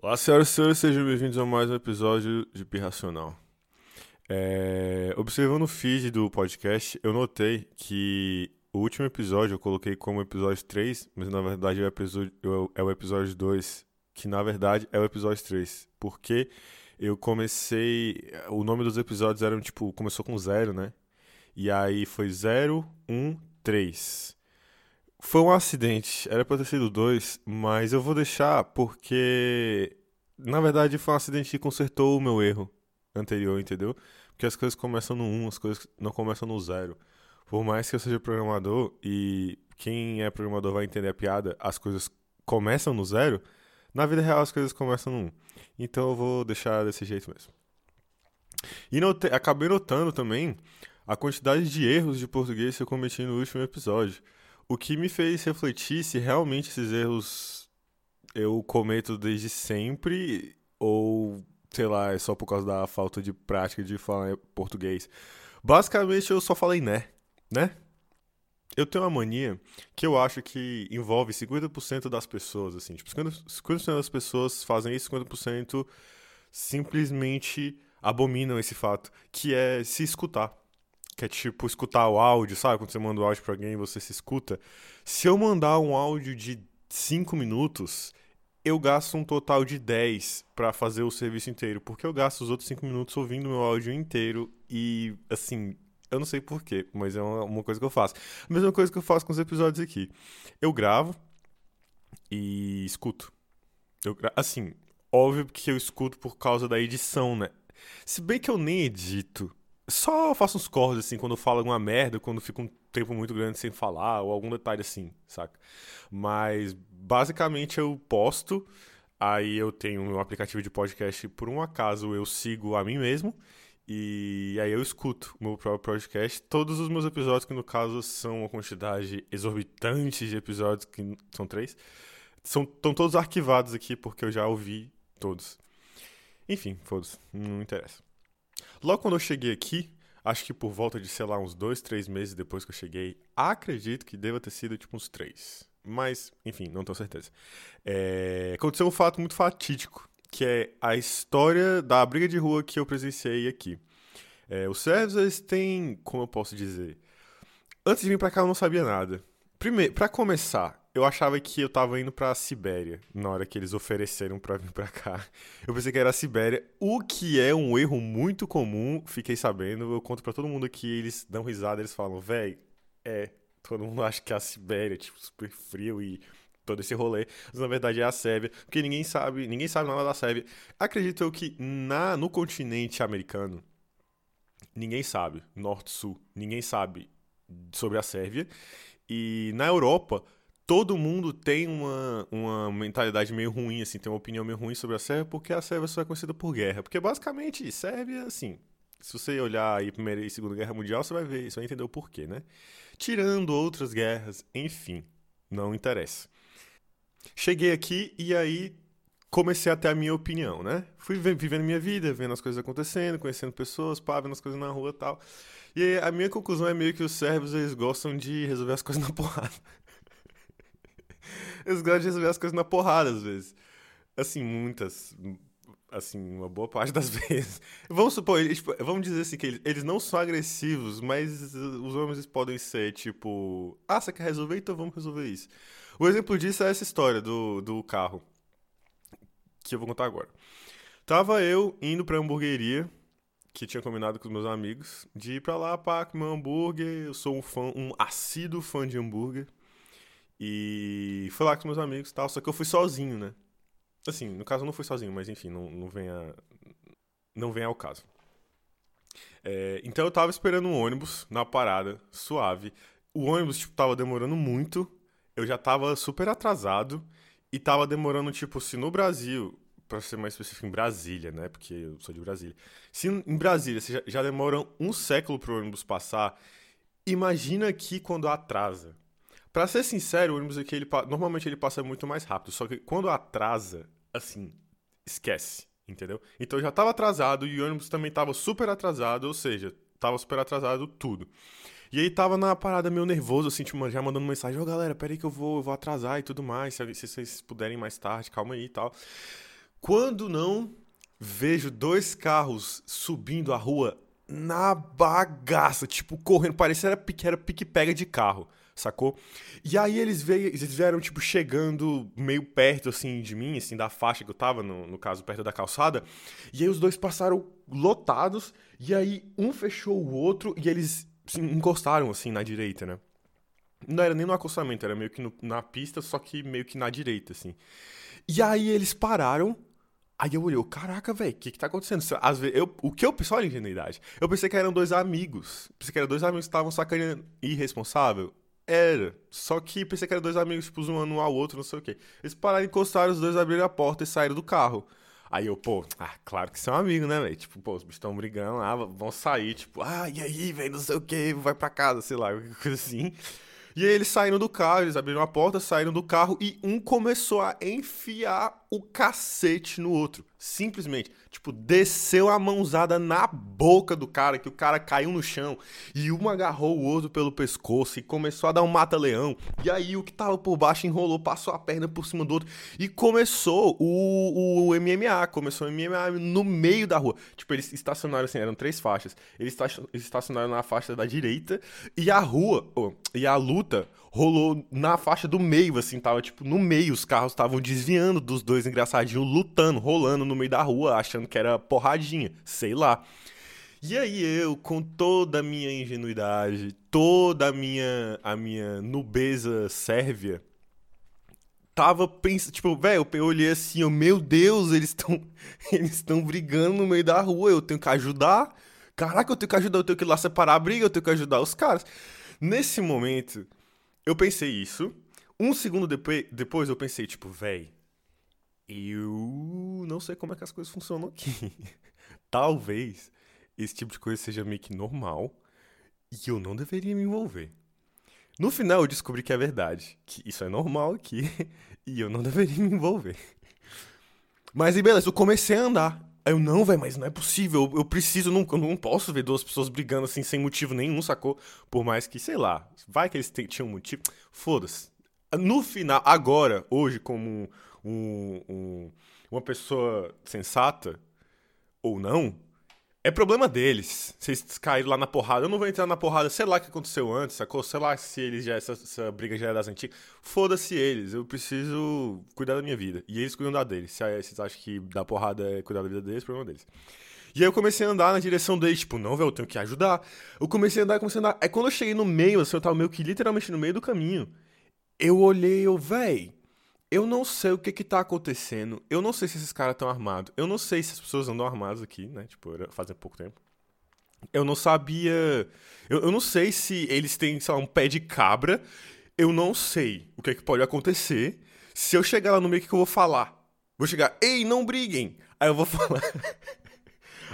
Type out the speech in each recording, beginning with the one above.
Olá, senhoras e senhores, sejam bem-vindos a mais um episódio de Pirracional. É, observando o feed do podcast, eu notei que o último episódio eu coloquei como episódio 3, mas na verdade é o episódio, é o episódio 2, que na verdade é o episódio 3. Porque eu comecei. O nome dos episódios eram tipo. Começou com zero, né? E aí foi 0, 1, 3. Foi um acidente, era pra ter sido dois, mas eu vou deixar porque. Na verdade, foi um acidente que consertou o meu erro anterior, entendeu? Porque as coisas começam no 1, um, as coisas não começam no zero. Por mais que eu seja programador e quem é programador vai entender a piada, as coisas começam no zero, na vida real as coisas começam no 1. Um. Então eu vou deixar desse jeito mesmo. E note... acabei notando também a quantidade de erros de português que eu cometi no último episódio. O que me fez refletir se realmente esses erros eu cometo desde sempre ou, sei lá, é só por causa da falta de prática de falar português. Basicamente eu só falei né, né? Eu tenho uma mania que eu acho que envolve 50% das pessoas, assim. Tipo, 50%, 50 das pessoas fazem isso, 50% simplesmente abominam esse fato, que é se escutar que é tipo escutar o áudio, sabe? Quando você manda o áudio pra alguém você se escuta. Se eu mandar um áudio de 5 minutos, eu gasto um total de 10 para fazer o serviço inteiro, porque eu gasto os outros 5 minutos ouvindo o meu áudio inteiro e, assim, eu não sei porquê, mas é uma, uma, coisa que eu faço. A mesma coisa que eu faço com os episódios aqui. Eu gravo e escuto. Eu, assim, óbvio que eu escuto por causa da edição, né? Se bem que eu nem edito. Só faço uns cortes, assim, quando eu falo alguma merda, quando fica um tempo muito grande sem falar, ou algum detalhe assim, saca? Mas, basicamente, eu posto, aí eu tenho um aplicativo de podcast, por um acaso eu sigo a mim mesmo, e aí eu escuto o meu próprio podcast. Todos os meus episódios, que no caso são uma quantidade exorbitante de episódios, que são três, estão todos arquivados aqui, porque eu já ouvi todos. Enfim, foda-se, não interessa. Logo quando eu cheguei aqui, acho que por volta de, sei lá, uns dois, três meses depois que eu cheguei, acredito que deva ter sido tipo uns três. Mas, enfim, não tenho certeza. É... Aconteceu um fato muito fatídico, que é a história da briga de rua que eu presenciei aqui. É, os servos, eles têm, como eu posso dizer... Antes de vir pra cá eu não sabia nada. Primeiro, para começar, eu achava que eu tava indo pra Sibéria na hora que eles ofereceram para vir pra cá. Eu pensei que era a Sibéria, o que é um erro muito comum, fiquei sabendo. Eu conto para todo mundo aqui, eles dão risada, eles falam, véi, é, todo mundo acha que é a Sibéria, tipo, super frio e todo esse rolê, mas na verdade é a Sérvia, porque ninguém sabe, ninguém sabe nada da Sérvia. Acredito eu que na no continente americano ninguém sabe, norte-sul, ninguém sabe sobre a Sérvia. E na Europa todo mundo tem uma, uma mentalidade meio ruim, assim, tem uma opinião meio ruim sobre a Sérvia, porque a Sérvia só é conhecida por guerra. Porque basicamente, Sérvia, assim, se você olhar aí Primeira e Segunda Guerra Mundial, você vai ver, você vai entender o porquê, né? Tirando outras guerras, enfim, não interessa. Cheguei aqui e aí comecei a ter a minha opinião, né? Fui vivendo minha vida, vendo as coisas acontecendo, conhecendo pessoas, pá, vendo as coisas na rua tal. E a minha conclusão é meio que os sérvios, eles gostam de resolver as coisas na porrada. Eles gostam de resolver as coisas na porrada, às vezes. Assim, muitas. Assim, uma boa parte das vezes. Vamos supor, eles, tipo, vamos dizer assim, que eles, eles não são agressivos, mas os homens podem ser tipo: Ah, você quer resolver? Então vamos resolver isso. O exemplo disso é essa história do, do carro. Que eu vou contar agora. Tava eu indo pra hamburgueria, que tinha combinado com os meus amigos, de ir pra lá pra comer um hambúrguer. Eu sou um fã, um assíduo fã de hambúrguer. E fui lá com os meus amigos e tal, só que eu fui sozinho, né? Assim, no caso eu não fui sozinho, mas enfim, não, não vem a, não vem ao caso. É, então eu tava esperando um ônibus na parada, suave. O ônibus, tipo, tava demorando muito. Eu já tava super atrasado. E tava demorando, tipo, se no Brasil, pra ser mais específico, em Brasília, né? Porque eu sou de Brasília. Se em Brasília já, já demoram um século pro ônibus passar, imagina aqui quando atrasa. Pra ser sincero, o ônibus aqui, ele, normalmente ele passa muito mais rápido. Só que quando atrasa, assim, esquece, entendeu? Então eu já tava atrasado e o ônibus também tava super atrasado, ou seja, tava super atrasado tudo. E aí tava na parada meio nervoso, assim, tipo, já mandando mensagem, ô oh, galera, peraí que eu vou, eu vou atrasar e tudo mais, se, se vocês puderem mais tarde, calma aí e tal. Quando não, vejo dois carros subindo a rua na bagaça, tipo, correndo, parecia que era pique-pega de carro, sacou? E aí eles, veio, eles vieram, tipo, chegando meio perto, assim, de mim, assim, da faixa que eu tava, no, no caso, perto da calçada, e aí os dois passaram lotados, e aí um fechou o outro, e eles se encostaram, assim, na direita, né? Não era nem no acostamento, era meio que no, na pista, só que meio que na direita, assim. E aí eles pararam, Aí eu olhei, caraca, velho, o que que tá acontecendo? Às vezes, eu, o que eu pensei, olha a ingenuidade. Eu pensei que eram dois amigos. Pensei que eram dois amigos que estavam sacaneando irresponsável. Era. Só que pensei que eram dois amigos, tipo, zoando um ao outro, não sei o quê. Eles pararam, encostaram, os dois abriram a porta e saíram do carro. Aí eu, pô, ah, claro que são amigos, né, velho? Tipo, pô, os bichos estão brigando lá, vão sair, tipo, ah, e aí, velho, não sei o quê, vai pra casa, sei lá, coisa assim. E aí eles saíram do carro, eles abriram a porta, saíram do carro e um começou a enfiar o cacete no outro. Simplesmente. Tipo, desceu a mãozada na boca do cara, que o cara caiu no chão. E um agarrou o outro pelo pescoço e começou a dar um mata-leão. E aí o que tava por baixo enrolou, passou a perna por cima do outro. E começou o, o MMA. Começou o MMA no meio da rua. Tipo, eles estacionaram assim, eram três faixas. Eles estacionaram na faixa da direita. E a rua, oh, e a luta rolou na faixa do meio, assim, tava tipo no meio, os carros estavam desviando dos dois engraçadinhos, lutando, rolando no meio da rua, achando que era porradinha, sei lá. E aí eu, com toda a minha ingenuidade, toda a minha, a minha nubeza sérvia, tava pensando, tipo, velho, eu olhei assim, eu, meu Deus, eles estão eles estão brigando no meio da rua, eu tenho que ajudar. Caraca, eu tenho que ajudar, eu tenho que ir lá separar a briga, eu tenho que ajudar os caras. Nesse momento, eu pensei isso. Um segundo depois, depois eu pensei, tipo, véi, eu não sei como é que as coisas funcionam aqui. Talvez esse tipo de coisa seja meio que normal e eu não deveria me envolver. No final eu descobri que é verdade, que isso é normal aqui e eu não deveria me envolver. Mas e beleza, eu comecei a andar. Aí eu, não, velho, mas não é possível. Eu, eu preciso, não, eu não posso ver duas pessoas brigando assim sem motivo nenhum, sacou? Por mais que, sei lá, vai que eles tinham motivo. Foda-se. No final, agora, hoje, como um, um, uma pessoa sensata, ou não, é problema deles. Vocês caíram lá na porrada. Eu não vou entrar na porrada, sei lá o que aconteceu antes, sacou? Sei lá se eles já, essa, essa briga já é das antigas. Foda-se eles. Eu preciso cuidar da minha vida. E eles cuidam da deles. Se vocês acham que dar porrada é cuidar da vida deles, é problema deles. E aí eu comecei a andar na direção deles, tipo, não, velho, eu tenho que ajudar. Eu comecei a andar, comecei a andar. Aí quando eu cheguei no meio, assim, eu tava meio que literalmente no meio do caminho. Eu olhei, eu, véi, eu não sei o que que tá acontecendo. Eu não sei se esses caras estão armados. Eu não sei se as pessoas andam armadas aqui, né? Tipo, fazem pouco tempo. Eu não sabia. Eu, eu não sei se eles têm, sei lá, um pé de cabra. Eu não sei o que, é que pode acontecer. Se eu chegar lá no meio, o que, que eu vou falar? Vou chegar, ei, não briguem! Aí eu vou falar.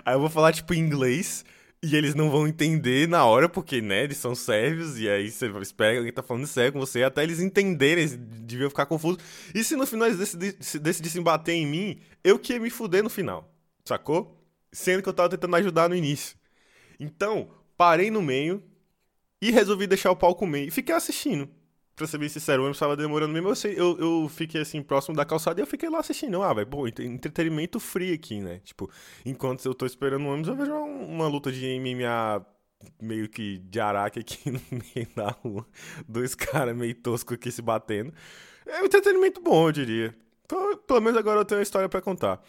Aí eu vou falar, tipo, em inglês. E eles não vão entender na hora, porque, né, eles são sérvios, e aí você espera que alguém tá falando sério com você, até eles entenderem, eles deviam ficar confusos. E se no final eles decidissem, bater em mim, eu que ia me fuder no final, sacou? Sendo que eu tava tentando ajudar no início. Então, parei no meio e resolvi deixar o palco meio. E fiquei assistindo pra ser bem sincero, o ônibus tava demorando mesmo, eu, eu, eu fiquei assim, próximo da calçada e eu fiquei lá assistindo. Ah, velho, pô, entretenimento free aqui, né? Tipo, enquanto eu tô esperando o ônibus, eu vejo uma, uma luta de MMA meio que de araque aqui no meio da rua. Dois caras meio toscos aqui se batendo. É um entretenimento bom, eu diria. Então, pelo menos agora eu tenho uma história para contar.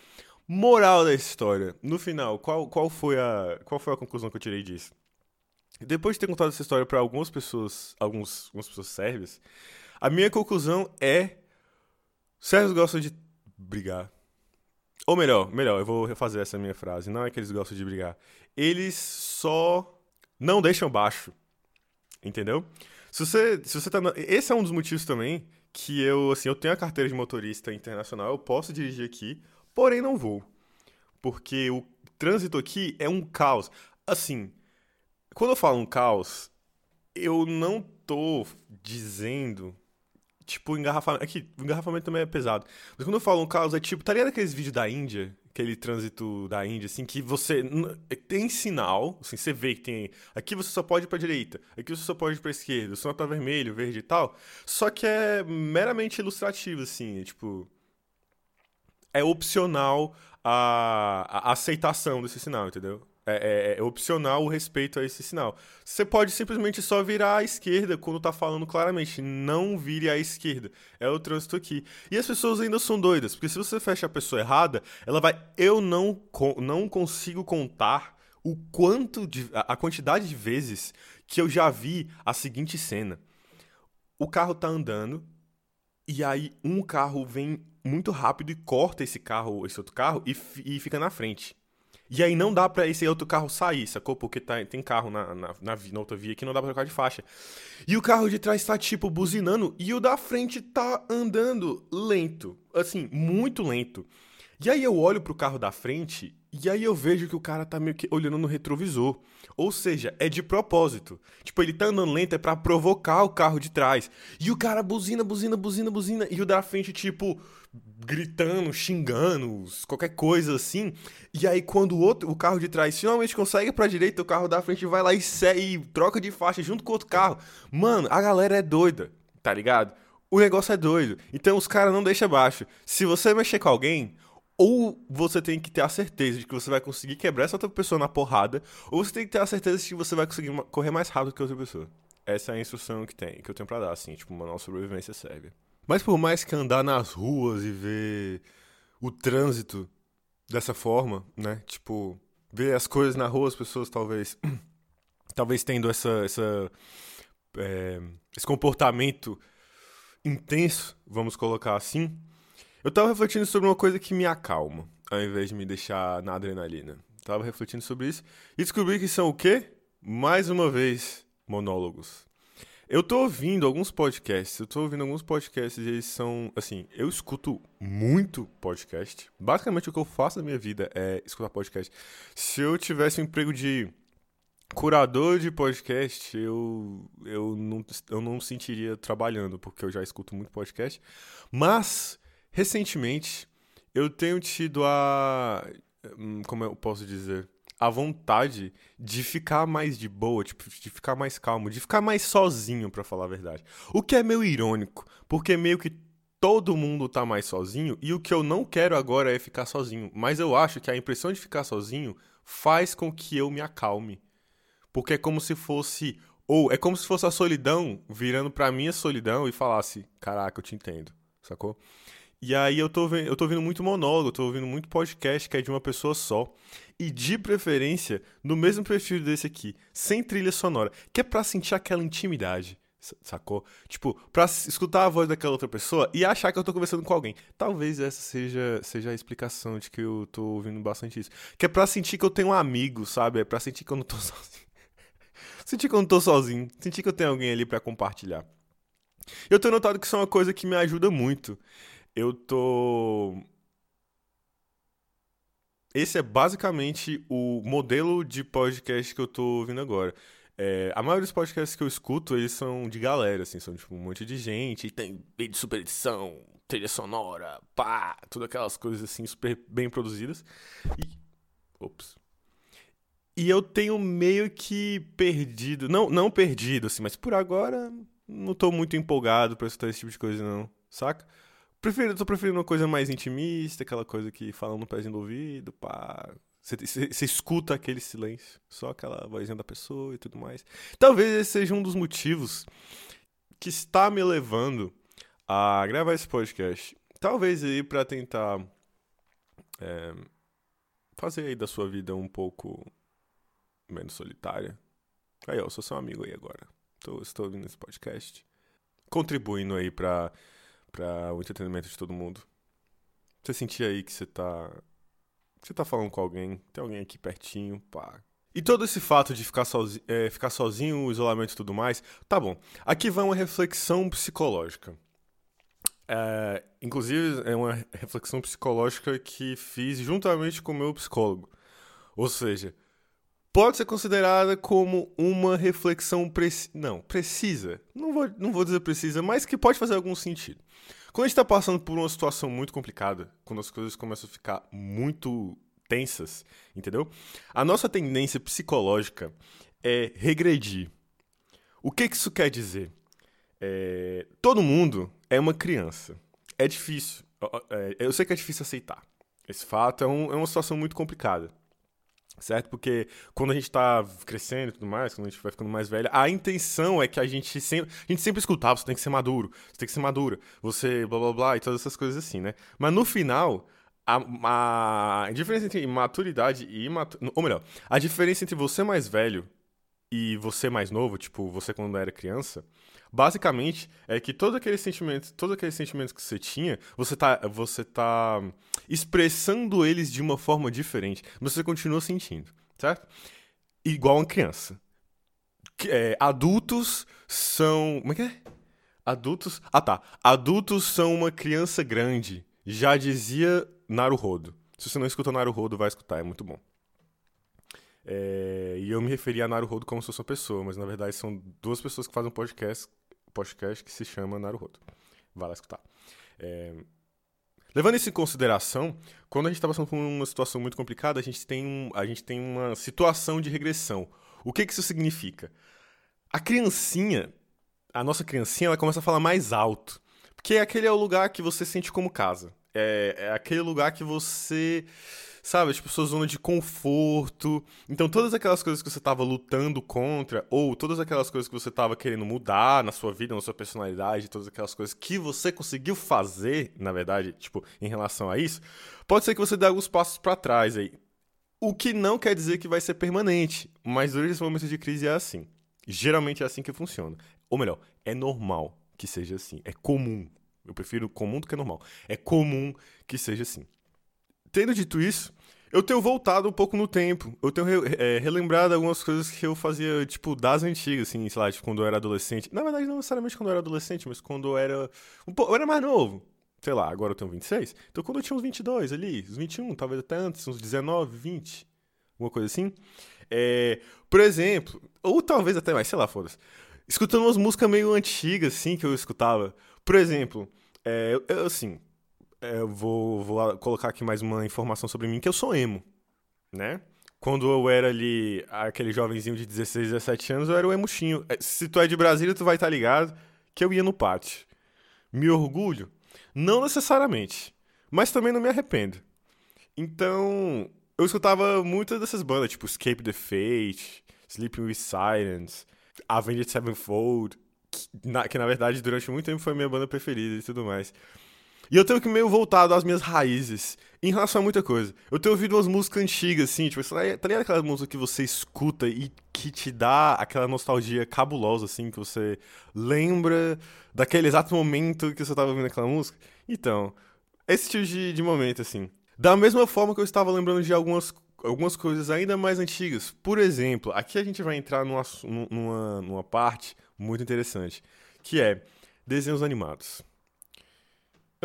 Moral da história. No final, qual, qual, foi a, qual foi a conclusão que eu tirei disso? Depois de ter contado essa história para algumas pessoas, alguns, algumas pessoas sérvias, a minha conclusão é: sérvios gostam de brigar. Ou melhor, melhor, eu vou refazer essa minha frase. Não é que eles gostam de brigar. Eles só não deixam baixo. Entendeu? Se você, se você tá. Esse é um dos motivos também que eu, assim, eu tenho a carteira de motorista internacional, eu posso dirigir aqui, porém não vou. Porque o trânsito aqui é um caos. Assim, quando eu falo um caos, eu não tô dizendo. Tipo, engarrafamento. Aqui, o engarrafamento também é pesado. Mas quando eu falo um caos, é tipo, tá ligado aqueles vídeos da Índia? Aquele trânsito da Índia, assim, que você. Tem sinal, assim, você vê que tem. Aqui você só pode ir pra direita, aqui você só pode ir pra esquerda, o sinal tá vermelho, verde e tal. Só que é meramente ilustrativo, assim, é tipo. é opcional a, a aceitação desse sinal, entendeu? É, é, é, opcional o respeito a esse sinal. Você pode simplesmente só virar à esquerda quando tá falando claramente. Não vire à esquerda. É o trânsito aqui. E as pessoas ainda são doidas, porque se você fecha a pessoa errada, ela vai. Eu não, não consigo contar o quanto. De, a quantidade de vezes que eu já vi a seguinte cena. O carro tá andando, e aí um carro vem muito rápido e corta esse carro, esse outro carro, e, e fica na frente. E aí não dá para esse outro carro sair, sacou? Porque tá, tem carro na, na, na, na, outra via que não dá pra trocar de faixa. E o carro de trás tá, tipo, buzinando e o da frente tá andando lento. Assim, muito lento. E aí eu olho pro carro da frente e aí eu vejo que o cara tá meio que olhando no retrovisor. Ou seja, é de propósito. Tipo, ele tá andando lento é pra provocar o carro de trás. E o cara buzina, buzina, buzina, buzina. E o da frente, tipo, gritando, xingando, qualquer coisa assim. E aí, quando o outro, o carro de trás finalmente consegue pra direita, o carro da frente vai lá e, e troca de faixa junto com outro carro. Mano, a galera é doida, tá ligado? O negócio é doido. Então os caras não deixam baixo. Se você mexer com alguém, ou você tem que ter a certeza de que você vai conseguir quebrar essa outra pessoa na porrada, ou você tem que ter a certeza de que você vai conseguir correr mais rápido que a outra pessoa. Essa é a instrução que tem, que eu tenho pra dar, assim, tipo, nossa sobrevivência serve. Mas por mais que andar nas ruas e ver o trânsito dessa forma, né? Tipo, ver as coisas na rua, as pessoas talvez talvez tendo essa, essa é, esse comportamento intenso, vamos colocar assim. Eu tava refletindo sobre uma coisa que me acalma, ao invés de me deixar na adrenalina. Tava refletindo sobre isso e descobri que são o quê? Mais uma vez, monólogos. Eu tô ouvindo alguns podcasts, eu tô ouvindo alguns podcasts e eles são, assim, eu escuto muito podcast. Basicamente o que eu faço na minha vida é escutar podcast. Se eu tivesse um emprego de curador de podcast, eu, eu, não, eu não sentiria trabalhando, porque eu já escuto muito podcast. Mas, recentemente, eu tenho tido a. Hum, como eu posso dizer? A vontade de ficar mais de boa, tipo, de ficar mais calmo, de ficar mais sozinho, para falar a verdade. O que é meio irônico, porque meio que todo mundo tá mais sozinho e o que eu não quero agora é ficar sozinho. Mas eu acho que a impressão de ficar sozinho faz com que eu me acalme. Porque é como se fosse ou é como se fosse a solidão virando para mim a solidão e falasse: "Caraca, eu te entendo". Sacou? E aí eu tô, eu tô ouvindo muito monólogo, tô ouvindo muito podcast que é de uma pessoa só. E de preferência, no mesmo perfil desse aqui, sem trilha sonora, que é pra sentir aquela intimidade, sacou? Tipo, pra escutar a voz daquela outra pessoa e achar que eu tô conversando com alguém. Talvez essa seja, seja a explicação de que eu tô ouvindo bastante isso. Que é pra sentir que eu tenho um amigo, sabe? É pra sentir que eu não tô sozinho. sentir que eu não tô sozinho. Sentir que eu tenho alguém ali para compartilhar. Eu tenho notado que isso é uma coisa que me ajuda muito eu tô. Esse é basicamente o modelo de podcast que eu tô ouvindo agora. É, a maioria dos podcasts que eu escuto, eles são de galera, assim, são tipo um monte de gente, e tem super edição, trilha sonora, pá, tudo aquelas coisas assim, super bem produzidas. E. Ops. E eu tenho meio que perdido, não, não perdido, assim, mas por agora não tô muito empolgado pra escutar esse tipo de coisa, não, saca? Prefiro, tô preferindo uma coisa mais intimista, aquela coisa que fala no pezinho do ouvido, pá. Você escuta aquele silêncio, só aquela vozinha da pessoa e tudo mais. Talvez esse seja um dos motivos que está me levando a gravar esse podcast. Talvez aí para tentar é, fazer aí da sua vida um pouco menos solitária. Aí, ó, eu sou seu amigo aí agora. Tô, estou ouvindo esse podcast. Contribuindo aí para para o entretenimento de todo mundo. Você sentir aí que você tá. Você tá falando com alguém, tem alguém aqui pertinho, pá. E todo esse fato de ficar, sozi é, ficar sozinho, o isolamento e tudo mais, tá bom. Aqui vai uma reflexão psicológica. É, inclusive, é uma reflexão psicológica que fiz juntamente com o meu psicólogo. Ou seja, pode ser considerada como uma reflexão preci não precisa. Não vou, não vou dizer precisa mas que pode fazer algum sentido. Quando a gente está passando por uma situação muito complicada quando as coisas começam a ficar muito tensas entendeu? A nossa tendência psicológica é regredir. O que, que isso quer dizer? É, todo mundo é uma criança. É difícil. É, eu sei que é difícil aceitar. Esse fato é, um, é uma situação muito complicada. Certo? Porque quando a gente tá crescendo e tudo mais, quando a gente vai ficando mais velho, a intenção é que a gente sempre. A gente sempre escutava, ah, você tem que ser maduro, você tem que ser madura, você blá blá blá e todas essas coisas assim, né? Mas no final, a, a diferença entre maturidade e imaturidade. Ou melhor, a diferença entre você mais velho e você mais novo, tipo, você quando era criança, basicamente é que todos aqueles sentimentos, todos aqueles sentimentos que você tinha, você tá, você tá expressando eles de uma forma diferente, mas você continua sentindo, certo? Igual uma criança. É, adultos são. Como é que é? Adultos. Ah tá. Adultos são uma criança grande. Já dizia Naruhodo. Se você não escuta Naruhodo, vai escutar, é muito bom. É, e eu me referi a Naruhodo como se fosse uma pessoa, mas na verdade são duas pessoas que fazem um podcast, podcast que se chama Naruhodo. Vai lá escutar. É, levando isso em consideração, quando a gente está passando por uma situação muito complicada, a gente tem, um, a gente tem uma situação de regressão. O que, que isso significa? A criancinha, a nossa criancinha, ela começa a falar mais alto. Porque aquele é o lugar que você sente como casa. É, é aquele lugar que você sabe? Tipo, sua zona de conforto. Então, todas aquelas coisas que você estava lutando contra, ou todas aquelas coisas que você estava querendo mudar na sua vida, na sua personalidade, todas aquelas coisas que você conseguiu fazer, na verdade, tipo, em relação a isso, pode ser que você dê alguns passos para trás aí. O que não quer dizer que vai ser permanente, mas durante esse momento de crise é assim. Geralmente é assim que funciona. Ou melhor, é normal que seja assim. É comum. Eu prefiro comum do que normal. É comum que seja assim. Tendo dito isso, eu tenho voltado um pouco no tempo. Eu tenho re, é, relembrado algumas coisas que eu fazia, tipo, das antigas, assim, sei lá, tipo, quando eu era adolescente. Na verdade, não necessariamente quando eu era adolescente, mas quando eu era. Um pouco, eu era mais novo. Sei lá, agora eu tenho 26. Então, quando eu tinha uns 22 ali, uns 21, talvez até antes, uns 19, 20, alguma coisa assim. É, por exemplo, ou talvez até mais, sei lá, foda-se. Escutando umas músicas meio antigas, assim, que eu escutava. Por exemplo, é, eu, assim, eu vou, vou colocar aqui mais uma informação sobre mim, que eu sou emo, né? Quando eu era ali aquele jovenzinho de 16, 17 anos, eu era o emuchinho. É, se tu é de Brasília, tu vai estar tá ligado que eu ia no pátio. Me orgulho? Não necessariamente, mas também não me arrependo. Então, eu escutava muitas dessas bandas, tipo Escape the Fate, Sleeping with Silence, Avenged Sevenfold, que na, que na verdade durante muito tempo foi minha banda preferida e tudo mais. E eu tenho que meio voltado às minhas raízes em relação a muita coisa. Eu tenho ouvido umas músicas antigas, assim, tipo, tá ligado aquela música que você escuta e que te dá aquela nostalgia cabulosa, assim, que você lembra daquele exato momento que você tava ouvindo aquela música? Então, esse tipo de, de momento, assim. Da mesma forma que eu estava lembrando de algumas, algumas coisas ainda mais antigas. Por exemplo, aqui a gente vai entrar numa, numa, numa parte muito interessante, que é desenhos animados.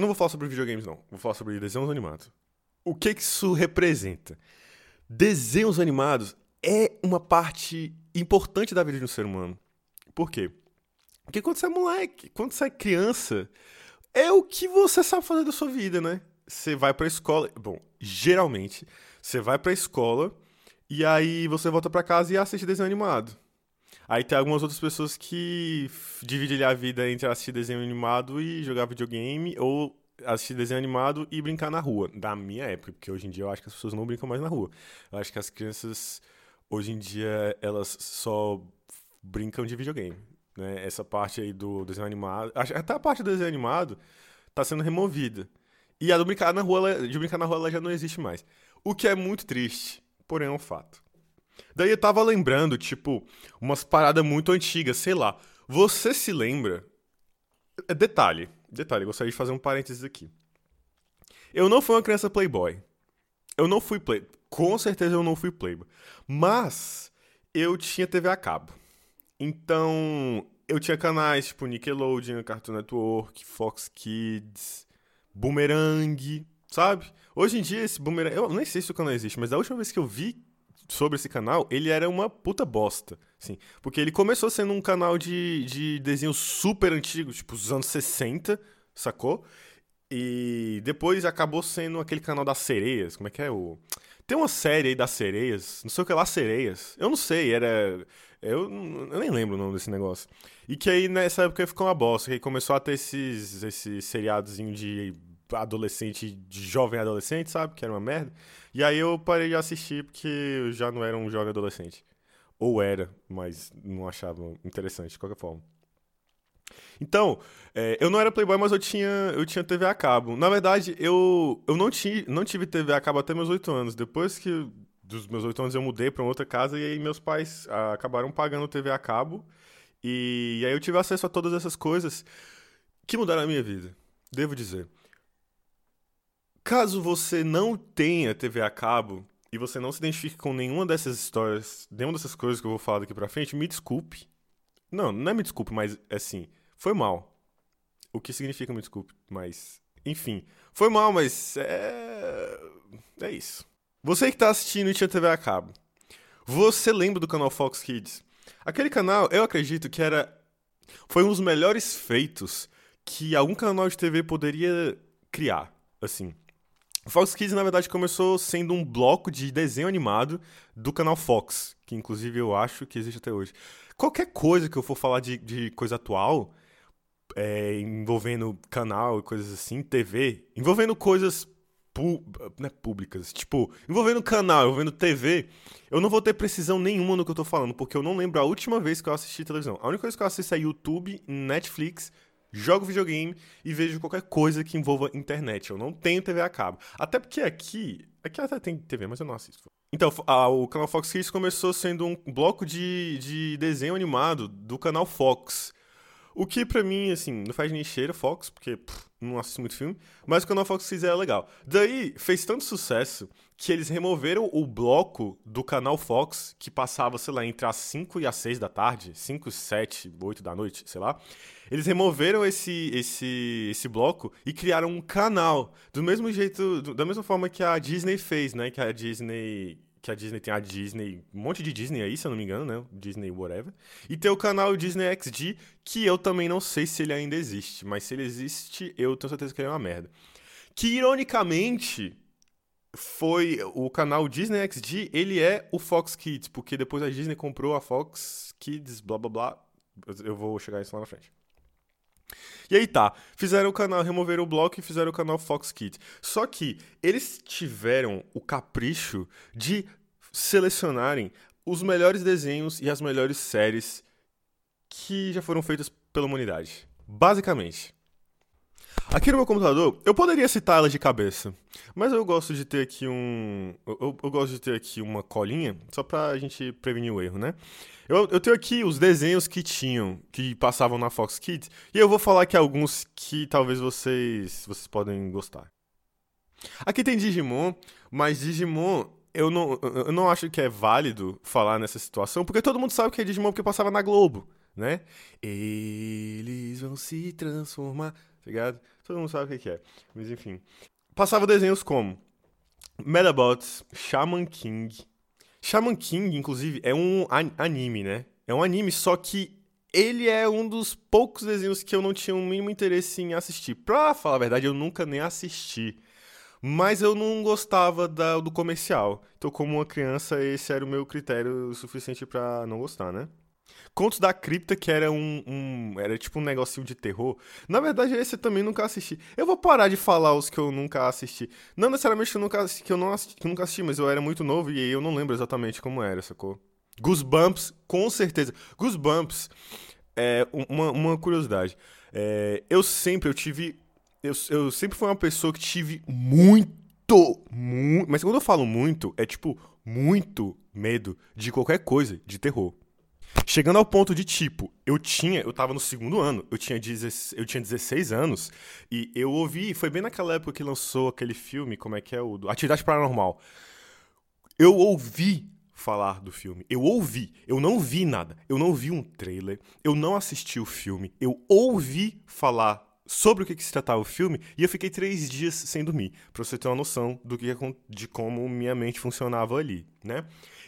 Eu não vou falar sobre videogames, não. Vou falar sobre desenhos animados. O que, que isso representa? Desenhos animados é uma parte importante da vida de um ser humano. Por quê? Porque quando você é moleque, quando você é criança, é o que você sabe fazer da sua vida, né? Você vai pra escola. Bom, geralmente, você vai pra escola e aí você volta pra casa e assiste desenho animado. Aí tem algumas outras pessoas que dividem a vida entre assistir desenho animado e jogar videogame, ou assistir desenho animado e brincar na rua. Da minha época, porque hoje em dia eu acho que as pessoas não brincam mais na rua. Eu acho que as crianças, hoje em dia, elas só brincam de videogame. Né? Essa parte aí do desenho animado. Até a parte do desenho animado tá sendo removida. E a do brincar na rua, de brincar na rua, ela já não existe mais. O que é muito triste, porém é um fato. Daí eu tava lembrando, tipo, umas paradas muito antigas, sei lá. Você se lembra? É, detalhe, detalhe, gostaria de fazer um parênteses aqui. Eu não fui uma criança playboy. Eu não fui play. Com certeza eu não fui playboy. Mas eu tinha TV a cabo. Então, eu tinha canais tipo Nickelodeon, Cartoon Network, Fox Kids, Boomerang, sabe? Hoje em dia esse Boomerang, eu nem sei se o canal existe, mas da última vez que eu vi sobre esse canal, ele era uma puta bosta, assim. Porque ele começou sendo um canal de, de desenho super antigo, tipo, os anos 60, sacou? E depois acabou sendo aquele canal das sereias, como é que é o... Tem uma série aí das sereias, não sei o que lá, sereias. Eu não sei, era... Eu, eu nem lembro o nome desse negócio. E que aí nessa época ficou uma bosta, que aí começou a ter esses, esses seriadozinho de adolescente, de jovem adolescente, sabe? Que era uma merda. E aí eu parei de assistir porque eu já não era um jovem adolescente. Ou era, mas não achava interessante de qualquer forma. Então, é, eu não era Playboy, mas eu tinha, eu tinha TV a cabo. Na verdade, eu, eu não, ti, não tive TV a cabo até meus oito anos. Depois que dos meus oito anos eu mudei para outra casa e aí meus pais ah, acabaram pagando TV a cabo. E, e aí eu tive acesso a todas essas coisas que mudaram a minha vida, devo dizer. Caso você não tenha TV a cabo e você não se identifique com nenhuma dessas histórias, nenhuma dessas coisas que eu vou falar daqui pra frente, me desculpe. Não, não é me desculpe, mas assim, foi mal. O que significa me desculpe, mas. Enfim, foi mal, mas é. É isso. Você que tá assistindo e tinha TV a cabo, você lembra do canal Fox Kids? Aquele canal, eu acredito que era. Foi um dos melhores feitos que algum canal de TV poderia criar. Assim. Fox Kids, na verdade, começou sendo um bloco de desenho animado do canal Fox, que inclusive eu acho que existe até hoje. Qualquer coisa que eu for falar de, de coisa atual, é, envolvendo canal e coisas assim, TV, envolvendo coisas pu né, públicas, tipo, envolvendo canal, envolvendo TV, eu não vou ter precisão nenhuma no que eu tô falando, porque eu não lembro a última vez que eu assisti televisão. A única coisa que eu assisto é YouTube, Netflix, jogo videogame e vejo qualquer coisa que envolva internet. Eu não tenho TV a cabo. Até porque aqui. Aqui até tem TV, mas eu não assisto. Então, a, o canal Fox Kids começou sendo um bloco de, de desenho animado do canal Fox. O que pra mim, assim, não faz nem cheira Fox, porque pff, não assisto muito filme, mas o canal Fox Kids é legal. Daí, fez tanto sucesso que eles removeram o bloco do canal Fox, que passava, sei lá, entre as 5 e as 6 da tarde, 5, 7, 8 da noite, sei lá. Eles removeram esse, esse, esse bloco e criaram um canal. Do mesmo jeito, da mesma forma que a Disney fez, né? Que a Disney que a Disney tem a Disney, um monte de Disney aí, se eu não me engano, né? Disney whatever. E tem o canal Disney XD, que eu também não sei se ele ainda existe, mas se ele existe, eu tenho certeza que ele é uma merda. Que ironicamente foi o canal Disney XD, ele é o Fox Kids, porque depois a Disney comprou a Fox Kids, blá blá blá. Eu vou chegar isso lá na frente. E aí tá, fizeram o canal, removeram o bloco e fizeram o canal Fox Kids. Só que eles tiveram o capricho de selecionarem os melhores desenhos e as melhores séries que já foram feitas pela humanidade. Basicamente. Aqui no meu computador, eu poderia citar elas de cabeça, mas eu gosto de ter aqui um. Eu, eu gosto de ter aqui uma colinha, só pra gente prevenir o erro, né? Eu, eu tenho aqui os desenhos que tinham, que passavam na Fox Kids, e eu vou falar aqui alguns que talvez vocês, vocês podem gostar. Aqui tem Digimon, mas Digimon eu não, eu não acho que é válido falar nessa situação, porque todo mundo sabe que é Digimon porque passava na Globo, né? Eles vão se transformar, tá ligado? Todo mundo sabe o que é. Mas enfim. Passava desenhos como Metabots, Shaman King, Shaman King, inclusive, é um anime, né? É um anime, só que ele é um dos poucos desenhos que eu não tinha o mínimo interesse em assistir. Pra falar a verdade, eu nunca nem assisti. Mas eu não gostava da, do comercial. Então, como uma criança, esse era o meu critério suficiente para não gostar, né? Contos da Cripta, que era um, um, Era tipo um negocinho de terror. Na verdade, esse eu também nunca assisti. Eu vou parar de falar os que eu nunca assisti. Não necessariamente que eu nunca que eu não assisti, que eu nunca assisti, mas eu era muito novo e eu não lembro exatamente como era, sacou? Goosebumps, com certeza. Goosebumps é uma, uma curiosidade. É, eu sempre, eu tive. Eu, eu sempre fui uma pessoa que tive muito, muito. Mas quando eu falo muito, é tipo muito medo de qualquer coisa de terror. Chegando ao ponto de, tipo, eu tinha, eu tava no segundo ano, eu tinha, 16, eu tinha 16 anos, e eu ouvi, foi bem naquela época que lançou aquele filme, como é que é o. Atividade Paranormal. Eu ouvi falar do filme. Eu ouvi, eu não vi nada. Eu não vi um trailer, eu não assisti o filme, eu ouvi falar sobre o que, que, se tratava o filme e eu fiquei três dias sem dormir, pra você ter uma noção do que de como minha mente funcionava ali, né?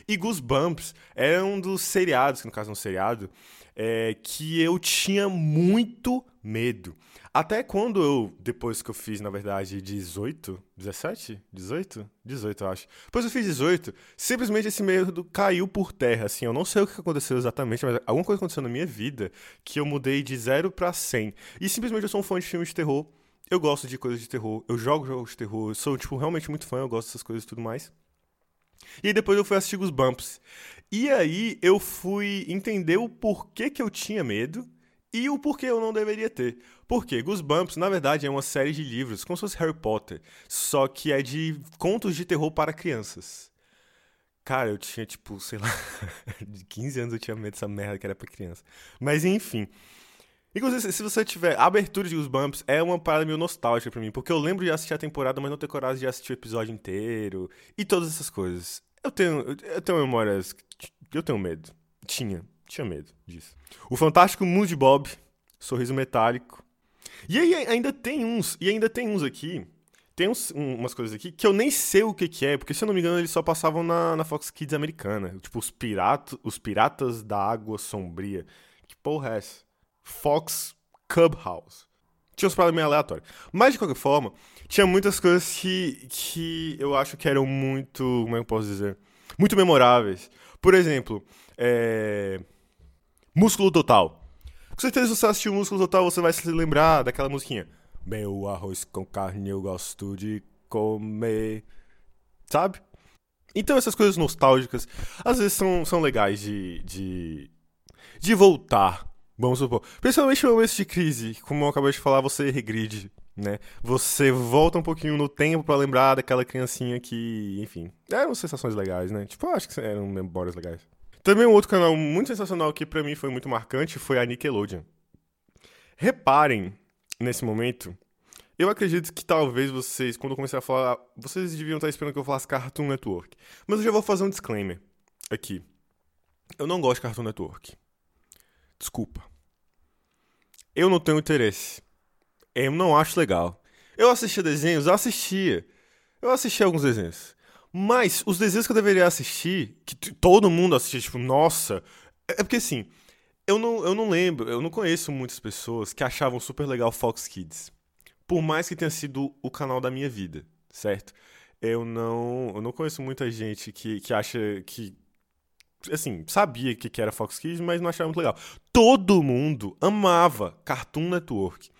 E Goosebumps é um dos seriados, que no caso é um seriado, é, que eu tinha muito medo. Até quando eu, depois que eu fiz, na verdade, 18, 17? 18? 18, eu acho. Depois eu fiz 18, simplesmente esse medo caiu por terra, assim. Eu não sei o que aconteceu exatamente, mas alguma coisa aconteceu na minha vida que eu mudei de 0 para 100. E simplesmente eu sou um fã de filmes de terror Eu gosto de coisas de terror, eu jogo jogos de terror, eu sou, tipo, realmente muito fã, eu gosto dessas coisas e tudo mais. E aí depois eu fui assistir os Bumps. E aí eu fui entender o porquê que eu tinha medo e o porquê eu não deveria ter. Porque Goosebumps, na verdade, é uma série de livros, como se fosse Harry Potter, só que é de contos de terror para crianças. Cara, eu tinha, tipo, sei lá, de 15 anos eu tinha medo dessa merda que era pra criança. Mas enfim. Inclusive, se você tiver. A abertura de Goosebumps é uma parada meio nostálgica pra mim, porque eu lembro de assistir a temporada, mas não ter coragem de assistir o episódio inteiro e todas essas coisas. Eu tenho, eu tenho memórias. Eu tenho medo. Tinha. Tinha medo disso. O Fantástico Mundo Bob, Sorriso Metálico. E aí ainda tem uns, e ainda tem uns aqui, tem uns, um, umas coisas aqui que eu nem sei o que, que é, porque se eu não me engano eles só passavam na, na Fox Kids americana. Tipo, os, pirato, os Piratas da Água Sombria. Que porra é essa? Fox Clubhouse. Tinha uns paradas meio aleatórios. Mas, de qualquer forma, tinha muitas coisas que, que eu acho que eram muito. Como é que eu posso dizer? Muito memoráveis. Por exemplo, é... Músculo Total. Com certeza, se você assistiu Músculo Total, você vai se lembrar daquela musiquinha. Meu arroz com carne eu gosto de comer. Sabe? Então, essas coisas nostálgicas, às vezes são, são legais de, de, de voltar, vamos supor. Principalmente em momentos de crise, como eu acabei de falar, você regride, né? Você volta um pouquinho no tempo para lembrar daquela criancinha que, enfim, eram sensações legais, né? Tipo, acho que eram memórias legais. Também um outro canal muito sensacional que para mim foi muito marcante foi a Nickelodeon. Reparem nesse momento, eu acredito que talvez vocês, quando eu comecei a falar, vocês deviam estar esperando que eu falasse Cartoon Network. Mas eu já vou fazer um disclaimer aqui. Eu não gosto de Cartoon Network. Desculpa. Eu não tenho interesse. Eu não acho legal. Eu assistia desenhos, eu assistia. Eu assisti alguns desenhos. Mas os desenhos que eu deveria assistir, que todo mundo assistia, tipo, nossa. É, é porque assim, eu não, eu não lembro, eu não conheço muitas pessoas que achavam super legal Fox Kids. Por mais que tenha sido o canal da minha vida, certo? Eu não, eu não conheço muita gente que, que acha que. Assim, sabia que, que era Fox Kids, mas não achava muito legal. Todo mundo amava Cartoon Network.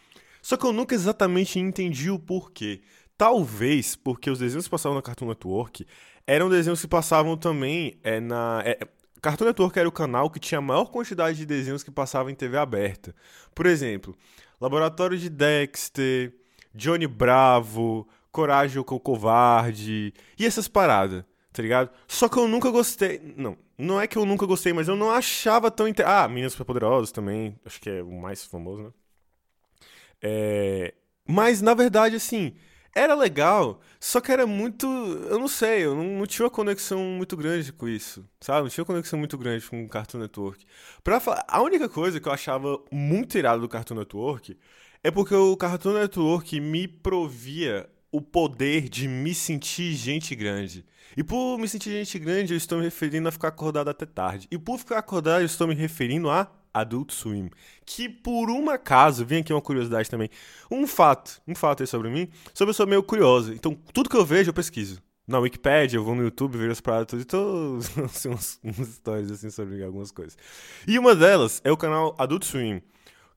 Só que eu nunca exatamente entendi o porquê. Talvez porque os desenhos que passavam na Cartoon Network eram desenhos que passavam também é, na. É, Cartoon Network era o canal que tinha a maior quantidade de desenhos que passavam em TV aberta. Por exemplo, Laboratório de Dexter, Johnny Bravo, Coragem o Covarde e essas paradas, tá ligado? Só que eu nunca gostei. Não, não é que eu nunca gostei, mas eu não achava tão. Inter... Ah, Meninas Superpoderosas também, acho que é o mais famoso, né? É... Mas na verdade, assim era legal, só que era muito. Eu não sei, eu não, não, tinha uma conexão muito grande com isso, sabe? Não tinha uma conexão muito grande com o Cartoon Network. Pra falar, a única coisa que eu achava muito irado do Cartoon Network é porque o Cartoon Network me provia o poder de me sentir gente grande. E por me sentir gente grande, eu estou me referindo a ficar acordado até tarde. E por ficar acordado, eu estou me referindo a Adult Swim. Que por um acaso, vem aqui uma curiosidade também. Um fato, um fato aí sobre mim, sobre eu sou meio curioso. Então, tudo que eu vejo, eu pesquiso. Na Wikipedia, eu vou no YouTube, vejo as paradas e tô assim, umas histórias assim sobre algumas coisas. E uma delas é o canal Adult Swim. O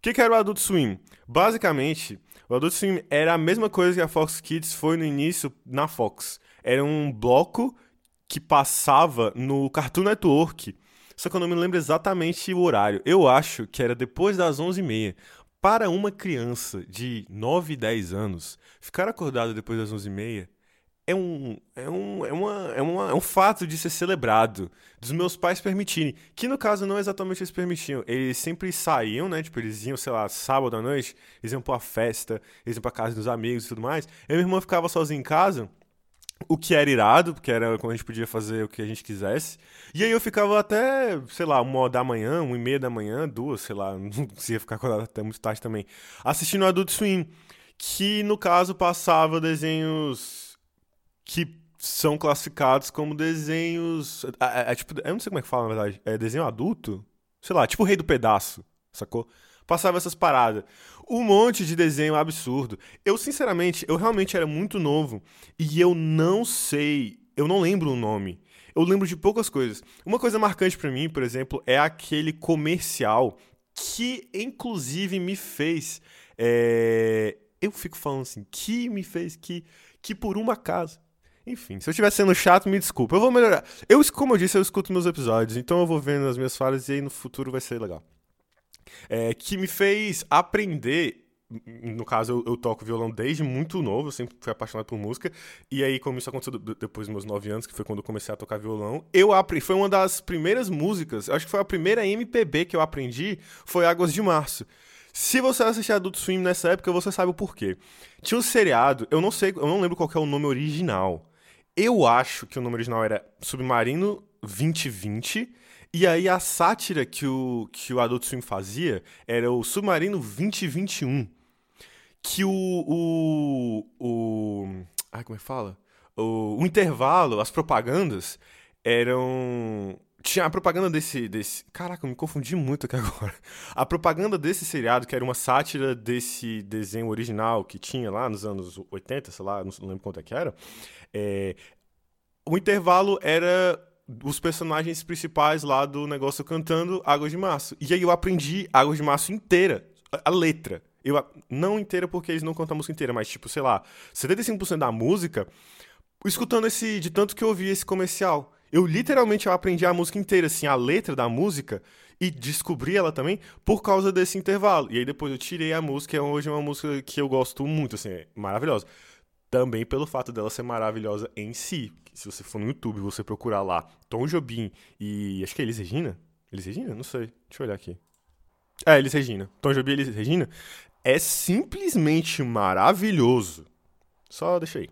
que, que era o Adult Swim? Basicamente, o Adult Swim era a mesma coisa que a Fox Kids foi no início na Fox. Era um bloco que passava no Cartoon Network só que eu não me lembro exatamente o horário. Eu acho que era depois das 11h30. Para uma criança de 9, 10 anos, ficar acordado depois das 11h30 é um, é, um, é, uma, é, uma, é um fato de ser celebrado. Dos meus pais permitirem. Que no caso não exatamente eles permitiam. Eles sempre saíam, né? Tipo, eles iam, sei lá, sábado à noite, eles iam pra festa, eles iam pra casa dos amigos e tudo mais. E minha irmã ficava sozinha em casa. O que era irado, porque era quando a gente podia fazer o que a gente quisesse. E aí eu ficava até, sei lá, uma da manhã, uma e meia da manhã, duas, sei lá, não conseguia ficar acordado até muito tarde também, assistindo Adult Swim, que no caso passava desenhos que são classificados como desenhos. É, é, é, tipo, eu não sei como é que fala, na verdade. É desenho adulto? Sei lá, tipo o Rei do Pedaço, sacou? Passava essas paradas um monte de desenho absurdo. Eu, sinceramente, eu realmente era muito novo e eu não sei, eu não lembro o nome. Eu lembro de poucas coisas. Uma coisa marcante para mim, por exemplo, é aquele comercial que, inclusive, me fez é, eu fico falando assim, que me fez que, que por uma casa. Enfim, se eu estiver sendo chato, me desculpa. Eu vou melhorar. Eu, como eu disse, eu escuto meus episódios, então eu vou vendo as minhas falhas e aí no futuro vai ser legal. É, que me fez aprender no caso, eu, eu, toco violão desde muito novo, eu sempre fui apaixonado por música. E aí, como isso aconteceu depois dos meus nove anos, que foi quando eu comecei a tocar violão, eu aprendi. Foi uma das primeiras músicas, acho que foi a primeira MPB que eu aprendi, foi Águas de Março. Se você assistir Adult Swim nessa época, você sabe o porquê. Tinha um seriado, eu não sei, eu não lembro qual é o nome original. Eu acho que o nome original era Submarino 2020. E aí a sátira que o, que o Adult Swim fazia era o Submarino 2021 que o. o, o ai, como é que fala? O, o intervalo, as propagandas eram. Tinha a propaganda desse, desse. Caraca, eu me confundi muito aqui agora. A propaganda desse seriado, que era uma sátira desse desenho original que tinha lá nos anos 80, sei lá, não lembro quanto é que era. É... O intervalo era os personagens principais lá do negócio cantando Águas de Março. E aí eu aprendi Águas de Março inteira, a letra. Eu, não inteira porque eles não cantam a música inteira, mas tipo, sei lá, 75% da música, escutando esse. De tanto que eu ouvi esse comercial. Eu literalmente eu aprendi a música inteira, assim, a letra da música, e descobri ela também por causa desse intervalo. E aí depois eu tirei a música, e hoje é uma música que eu gosto muito, assim, é maravilhosa. Também pelo fato dela ser maravilhosa em si. Se você for no YouTube você procurar lá Tom Jobim e. Acho que é Elis Regina? Elis Regina? Não sei. Deixa eu olhar aqui. É, Elis Regina. Tom Jobim e Elis Regina é simplesmente maravilhoso. Só deixa aí.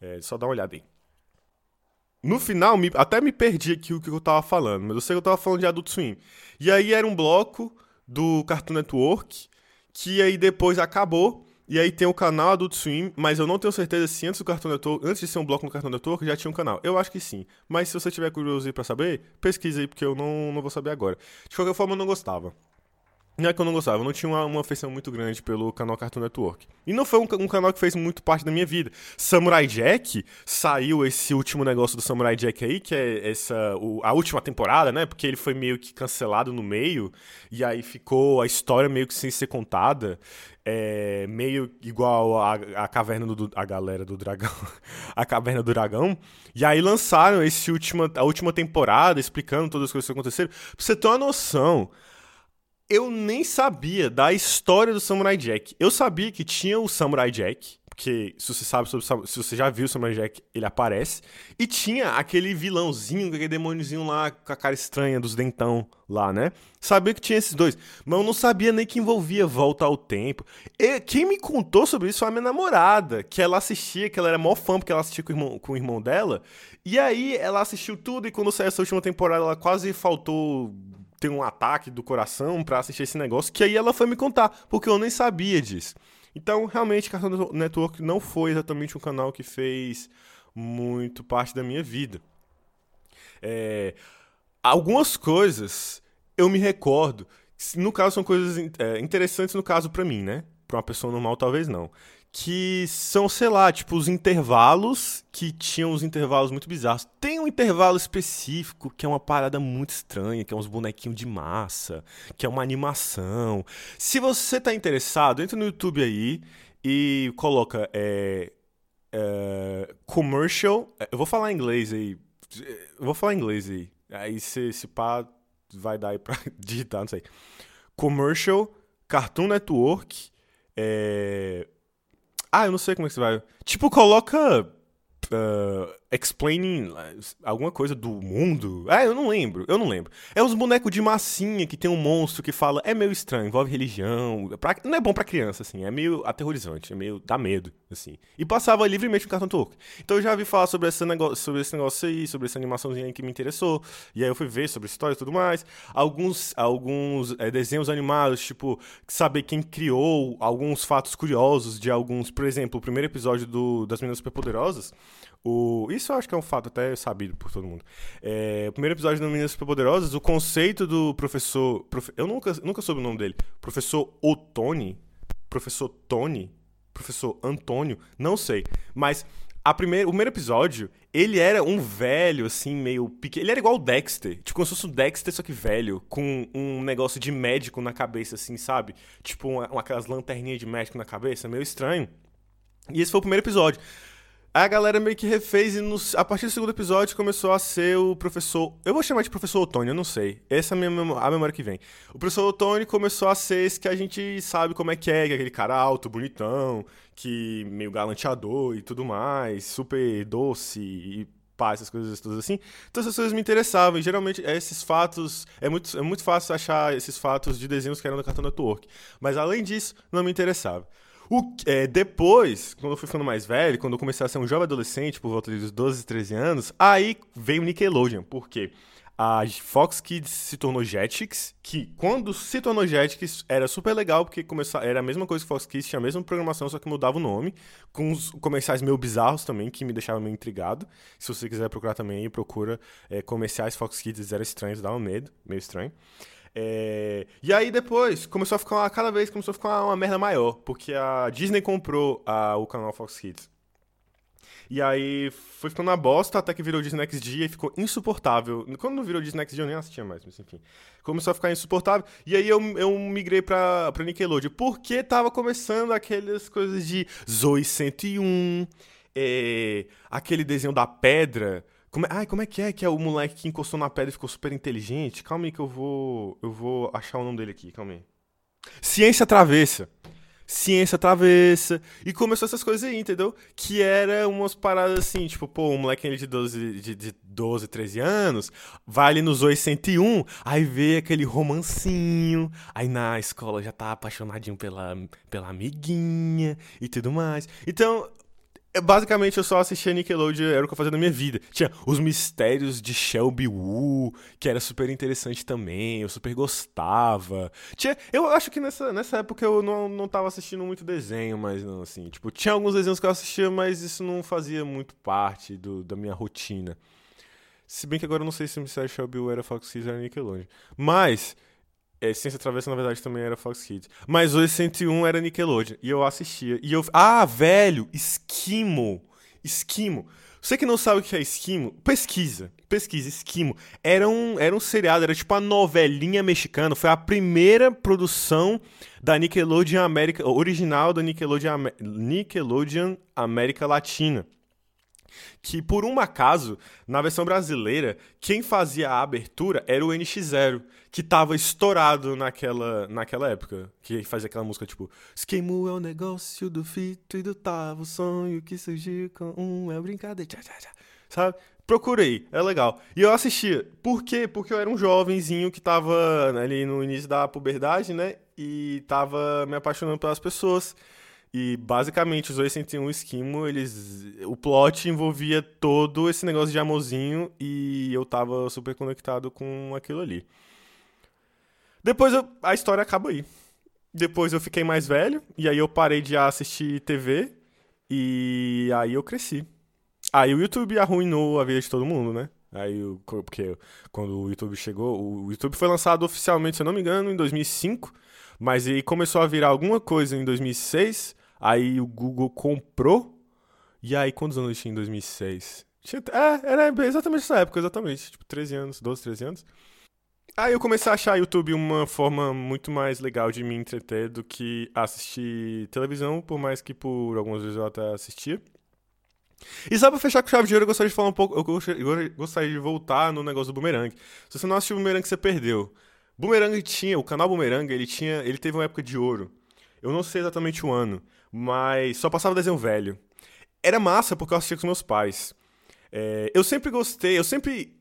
É, só dá uma olhada aí. No final, me, até me perdi aqui o que eu tava falando, mas eu sei que eu tava falando de Adult Swim. E aí era um bloco do Cartoon Network, que aí depois acabou, e aí tem o canal Adult Swim, mas eu não tenho certeza se antes do Cartoon Network, antes de ser um bloco no Cartoon Network, já tinha um canal. Eu acho que sim. Mas se você tiver curioso para saber, pesquisa aí, porque eu não, não vou saber agora. De qualquer forma, eu não gostava. Não é que eu não gostava, eu não tinha uma, uma afeição muito grande pelo canal Cartoon Network. E não foi um, um, canal que fez muito parte da minha vida. Samurai Jack, saiu esse último negócio do Samurai Jack aí, que é essa o, a última temporada, né? Porque ele foi meio que cancelado no meio, e aí ficou a história meio que sem ser contada. É, meio igual a, a caverna do a galera do dragão a caverna do dragão e aí lançaram esse última a última temporada explicando todas as coisas que aconteceram pra você ter uma noção eu nem sabia da história do Samurai Jack. Eu sabia que tinha o Samurai Jack, porque se você sabe sobre se você já viu o Samurai Jack, ele aparece. E tinha aquele vilãozinho, aquele demôniozinho lá com a cara estranha dos dentão lá, né? Sabia que tinha esses dois, mas eu não sabia nem que envolvia volta ao tempo. E quem me contou sobre isso foi a minha namorada, que ela assistia, que ela era mó fã porque ela assistia com o irmão, com o irmão dela. E aí ela assistiu tudo e quando saiu essa última temporada ela quase faltou ter um ataque do coração para assistir esse negócio, que aí ela foi me contar, porque eu nem sabia disso. Então, realmente, Cartoon Network não foi exatamente um canal que fez muito parte da minha vida. É, algumas coisas eu me recordo, no caso são coisas é, interessantes no caso para mim, né? Para uma pessoa normal talvez não que são, sei lá, tipo os intervalos que tinham os intervalos muito bizarros. Tem um intervalo específico que é uma parada muito estranha, que é uns bonequinhos de massa, que é uma animação. Se você tá interessado, entra no YouTube aí e coloca é, é, commercial. É, eu vou falar em inglês aí. Eu vou falar em inglês aí. Aí se, se pá, vai dar aí pra digitar, não sei. Commercial, Cartoon Network, é, ah, eu não sei como é que você vai. Tipo, coloca uh, explaining alguma coisa do mundo. É, eu não lembro, eu não lembro. É uns bonecos de massinha que tem um monstro que fala. É meio estranho, envolve religião. Pra, não é bom pra criança, assim. É meio aterrorizante, é meio. dá medo, assim. E passava livremente no Cartoon Talk. Então eu já vi falar sobre esse, negócio, sobre esse negócio aí, sobre essa animaçãozinha aí que me interessou. E aí eu fui ver sobre história e tudo mais. Alguns, alguns é, desenhos animados, tipo, saber quem criou, alguns fatos curiosos de alguns. Por exemplo, o primeiro episódio do, das Meninas Superpoderosas. O, isso eu acho que é um fato até sabido por todo mundo. É, o primeiro episódio do Meninas Superpoderosas, o conceito do professor. Profe, eu nunca, nunca soube o nome dele. Professor Otoni? Professor Tony? Professor Antônio? Não sei. Mas a primeira, o primeiro episódio, ele era um velho, assim, meio pequeno. Ele era igual o Dexter. Tipo, como se fosse o Dexter, só que velho. Com um negócio de médico na cabeça, assim, sabe? Tipo, uma, aquelas lanterninhas de médico na cabeça. Meio estranho. E esse foi o primeiro episódio. A galera meio que refez e no, a partir do segundo episódio começou a ser o professor. Eu vou chamar de professor Otônio, eu não sei. Essa é a, minha, a memória que vem. O professor Otônio começou a ser esse que a gente sabe como é que é, que é aquele cara alto, bonitão, que meio galanteador e tudo mais, super doce e pá, essas coisas todas assim. Então essas coisas me interessavam. E geralmente esses fatos. É muito, é muito fácil achar esses fatos de desenhos que eram da Cartoon Network. Mas além disso, não me interessava. O, é, depois, quando eu fui ficando mais velho, quando eu comecei a ser um jovem adolescente, por volta dos 12, 13 anos, aí veio Nickelodeon. Por quê? A Fox Kids se tornou Jetix, que quando se tornou Jetix era super legal, porque começou, era a mesma coisa que Fox Kids, tinha a mesma programação, só que mudava o nome, com os comerciais meio bizarros também, que me deixavam meio intrigado. Se você quiser procurar também, procura é, comerciais Fox Kids, era estranhos, dava medo, meio estranho. É... E aí depois começou a ficar uma, cada vez começou a ficar uma, uma merda maior, porque a Disney comprou a, o canal Fox Kids. E aí foi ficando uma bosta até que virou Disney XD e ficou insuportável. Quando não virou Disney XD eu nem assistia mais, mas enfim. Começou a ficar insuportável. E aí eu, eu migrei pra, pra Nickelodeon. Porque tava começando aquelas coisas de Zoe 101, é, aquele desenho da pedra como ai, como é que é que é o moleque que encostou na pedra e ficou super inteligente? Calma aí que eu vou. Eu vou achar o nome dele aqui, calma aí. Ciência Travessa. Ciência Travessa. E começou essas coisas aí, entendeu? Que era umas paradas assim, tipo, pô, um moleque de 12, de, de 12 13 anos, vai ali nos 801, aí vê aquele romancinho, aí na escola já tá apaixonadinho pela, pela amiguinha e tudo mais. Então, basicamente, eu só assistia Nickelodeon, era o que eu fazia na minha vida. Tinha os mistérios de Shelby Woo, que era super interessante também, eu super gostava. Tinha, eu acho que nessa, nessa época eu não, não tava assistindo muito desenho, mas não, assim. Tipo, tinha alguns desenhos que eu assistia, mas isso não fazia muito parte do, da minha rotina. Se bem que agora eu não sei se o mistério de Shelby Woo era Fox Kids ou Nickelodeon. Mas... É, Ciência Travessa, na verdade, também era Fox Kids. Mas o 101 era Nickelodeon. E eu assistia. E eu. Ah, velho! Esquimo! Esquimo. Você que não sabe o que é Esquimo, pesquisa. Pesquisa, Esquimo. Era um, era um seriado, era tipo a novelinha mexicana. Foi a primeira produção da Nickelodeon América. Original da Nickelodeon, Nickelodeon América Latina que por um acaso, na versão brasileira, quem fazia a abertura era o NX0, que tava estourado naquela, naquela época, que fazia aquela música tipo Esquemo é o negócio do fito e do tavo, sonho que surgiu com um é brincadeira, tchá, tchá, tchá. sabe? Procurei, é legal. E eu assistia. Por quê? Porque eu era um jovenzinho que tava ali no início da puberdade, né? E tava me apaixonando pelas pessoas. E basicamente os 801 Esquimo, eles. O plot envolvia todo esse negócio de amorzinho e eu tava super conectado com aquilo ali. Depois eu, a história acaba aí. Depois eu fiquei mais velho, e aí eu parei de assistir TV, e aí eu cresci. Aí o YouTube arruinou a vida de todo mundo, né? Aí, porque quando o YouTube chegou, o YouTube foi lançado oficialmente, se eu não me engano, em 2005, mas aí começou a virar alguma coisa em 2006, Aí o Google comprou. E aí, quantos anos eu tinha em 2006? Tinha, é, era exatamente essa época, exatamente. Tipo, 13 anos, 12, 13 anos. Aí eu comecei a achar YouTube uma forma muito mais legal de me entreter do que assistir televisão, por mais que por algumas vezes eu até assistia. E só pra fechar com chave de ouro, eu gostaria de falar um pouco. Eu gostaria de voltar no negócio do Boomerang. Se você não assistiu o Boomerang, você perdeu. Boomerang tinha, o canal Boomerang, ele tinha. Ele teve uma época de ouro. Eu não sei exatamente o ano, mas só passava desenho velho. Era massa porque eu assistia com meus pais. É, eu sempre gostei, eu sempre.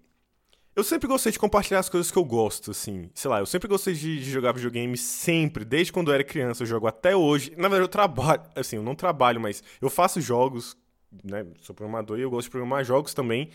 Eu sempre gostei de compartilhar as coisas que eu gosto, assim. Sei lá, eu sempre gostei de, de jogar videogame, sempre. Desde quando eu era criança, eu jogo até hoje. Na verdade, eu trabalho. Assim, eu não trabalho, mas eu faço jogos, né? Sou programador e eu gosto de programar jogos também.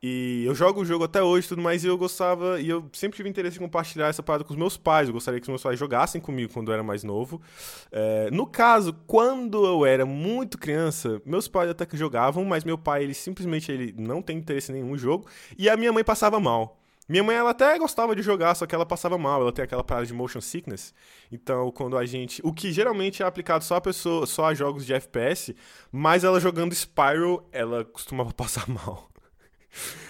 E eu jogo o jogo até hoje e tudo mais, e eu gostava, e eu sempre tive interesse em compartilhar essa parada com os meus pais. Eu gostaria que os meus pais jogassem comigo quando eu era mais novo. É, no caso, quando eu era muito criança, meus pais até que jogavam, mas meu pai, ele simplesmente ele não tem interesse em nenhum jogo, e a minha mãe passava mal. Minha mãe, ela até gostava de jogar, só que ela passava mal, ela tem aquela parada de motion sickness. Então, quando a gente. O que geralmente é aplicado só a pessoa, só a jogos de FPS, mas ela jogando Spyro, ela costumava passar mal.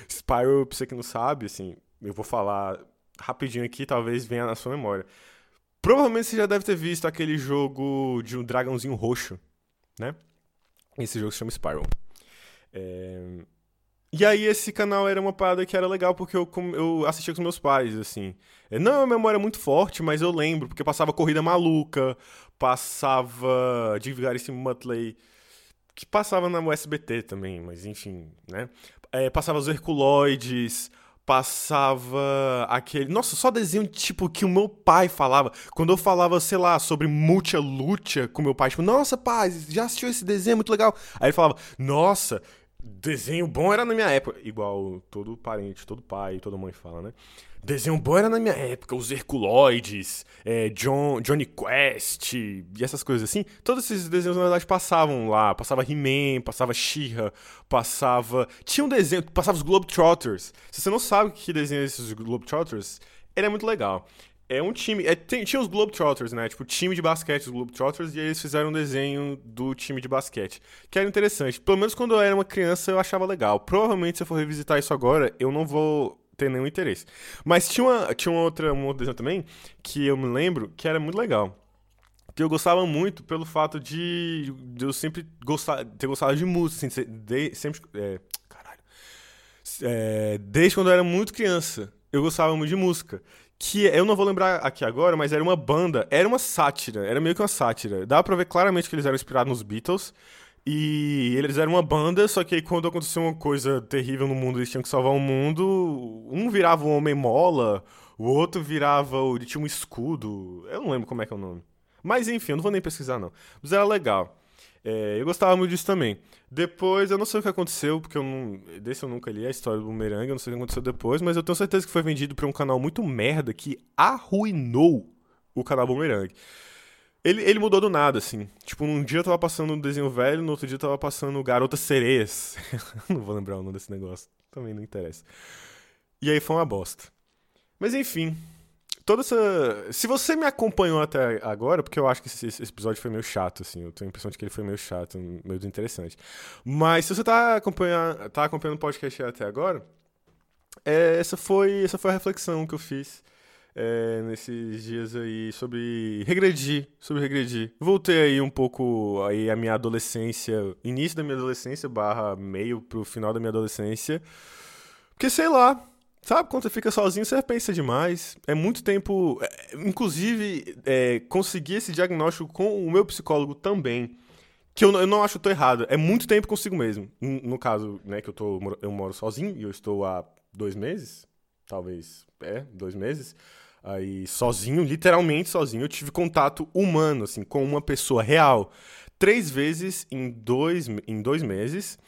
Spyro, pra você que não sabe, assim, eu vou falar rapidinho aqui, talvez venha na sua memória. Provavelmente você já deve ter visto aquele jogo de um dragãozinho roxo, né? Esse jogo se chama Spyro. É... E aí esse canal era uma parada que era legal porque eu, eu assistia com meus pais, assim. É, não é uma memória muito forte, mas eu lembro, porque passava Corrida Maluca, passava de Vigarissimo Muttley, que passava na USBT também, mas enfim, né? É, passava os Herculoides, passava aquele. Nossa, só desenho tipo que o meu pai falava. Quando eu falava, sei lá, sobre Mucha Lucha com meu pai, tipo, nossa, pai, já assistiu esse desenho? Muito legal. Aí ele falava, nossa, desenho bom era na minha época. Igual todo parente, todo pai, toda mãe fala, né? Desenho bom era na minha época, os Herculoides, é, John, Johnny Quest e essas coisas assim. Todos esses desenhos, na verdade, passavam lá. Passava He-Man, passava She-Ra, passava... Tinha um desenho, passava os Globetrotters. Se você não sabe que desenha esses Globetrotters, ele é muito legal. É um time. É, tem, tinha os Globetrotters, né? Tipo, time de basquete, os Globetrotters, e aí eles fizeram um desenho do time de basquete. Que era interessante. Pelo menos quando eu era uma criança eu achava legal. Provavelmente, se eu for revisitar isso agora, eu não vou ter nenhum interesse. Mas tinha uma, tinha uma outra, um outro desenho também, que eu me lembro, que era muito legal. Que eu gostava muito pelo fato de, de eu sempre gostar, ter gostado de música, assim, de, sempre. É, caralho. É, desde quando eu era muito criança, eu gostava muito de música que eu não vou lembrar aqui agora, mas era uma banda, era uma sátira, era meio que uma sátira. Dá pra ver claramente que eles eram inspirados nos Beatles. E eles eram uma banda, só que aí quando aconteceu uma coisa terrível no mundo, eles tinham que salvar o mundo. Um virava um homem mola, o outro virava. Ele tinha um escudo. Eu não lembro como é que é o nome. Mas enfim, eu não vou nem pesquisar, não. Mas era legal. É, eu gostava muito disso também. Depois, eu não sei o que aconteceu, porque eu não. Desse eu nunca li a história do Boomerang, eu não sei o que aconteceu depois, mas eu tenho certeza que foi vendido pra um canal muito merda que arruinou o canal Boomerang. Ele, ele mudou do nada, assim. Tipo, um dia eu tava passando um desenho velho, no outro dia eu tava passando Garotas Sereias. não vou lembrar o nome desse negócio. Também não interessa. E aí foi uma bosta. Mas enfim, toda essa. Se você me acompanhou até agora, porque eu acho que esse, esse, episódio foi meio chato, assim. Eu tenho a impressão de que ele foi meio chato, meio desinteressante. Mas se você tá acompanhando, tá acompanhando o podcast até agora, é, essa, foi, essa foi a reflexão que eu fiz. É, nesses dias aí sobre regredir, sobre regredir. Voltei aí um pouco aí a minha adolescência, início da minha adolescência, barra meio pro final da minha adolescência. Porque sei lá, Sabe, quando você fica sozinho, você pensa demais. É muito tempo. É, inclusive, é, conseguir esse diagnóstico com o meu psicólogo também. Que eu, eu não acho que eu tô errado. É muito tempo consigo mesmo. No caso, né, que eu, tô, eu moro sozinho e eu estou há dois meses. Talvez, é, dois meses. Aí, sozinho, literalmente sozinho, eu tive contato humano, assim, com uma pessoa real. Três vezes em dois, em dois meses.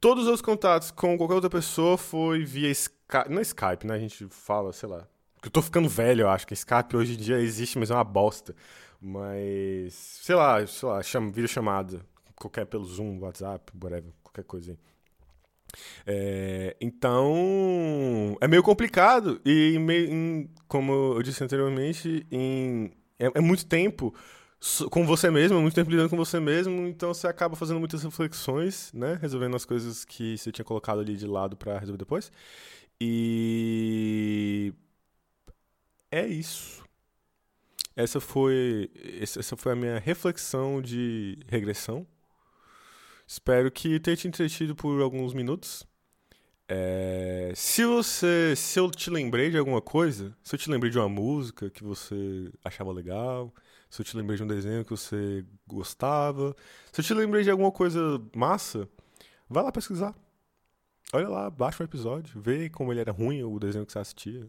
Todos os contatos com qualquer outra pessoa foi via Skype. Não é Skype, né? A gente fala, sei lá. Eu tô ficando velho, eu acho que Skype hoje em dia existe, mas é uma bosta. Mas, sei lá, sei lá, chama, vira chamada. Qualquer pelo Zoom, WhatsApp, whatever, qualquer coisa aí. É, então, é meio complicado e, em, como eu disse anteriormente, em, é, é muito tempo com você mesmo, muito tempo lidando com você mesmo, então você acaba fazendo muitas reflexões, né? Resolvendo as coisas que você tinha colocado ali de lado para resolver depois. E é isso. Essa foi essa foi a minha reflexão de regressão. Espero que tenha te entretido por alguns minutos. É, se você, se eu te lembrei de alguma coisa, se eu te lembrei de uma música que você achava legal, se eu te lembrei de um desenho que você gostava, se eu te lembrei de alguma coisa massa, vai lá pesquisar. Olha lá, baixa o episódio, vê como ele era ruim, o desenho que você assistia,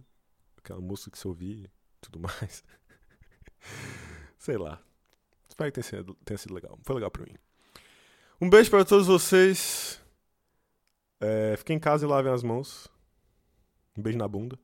aquela música que você ouvia, tudo mais. Sei lá. Espero que tenha sido, tenha sido legal. Foi legal pra mim. Um beijo para todos vocês. É, fiquem em casa e lavem as mãos. Um beijo na bunda.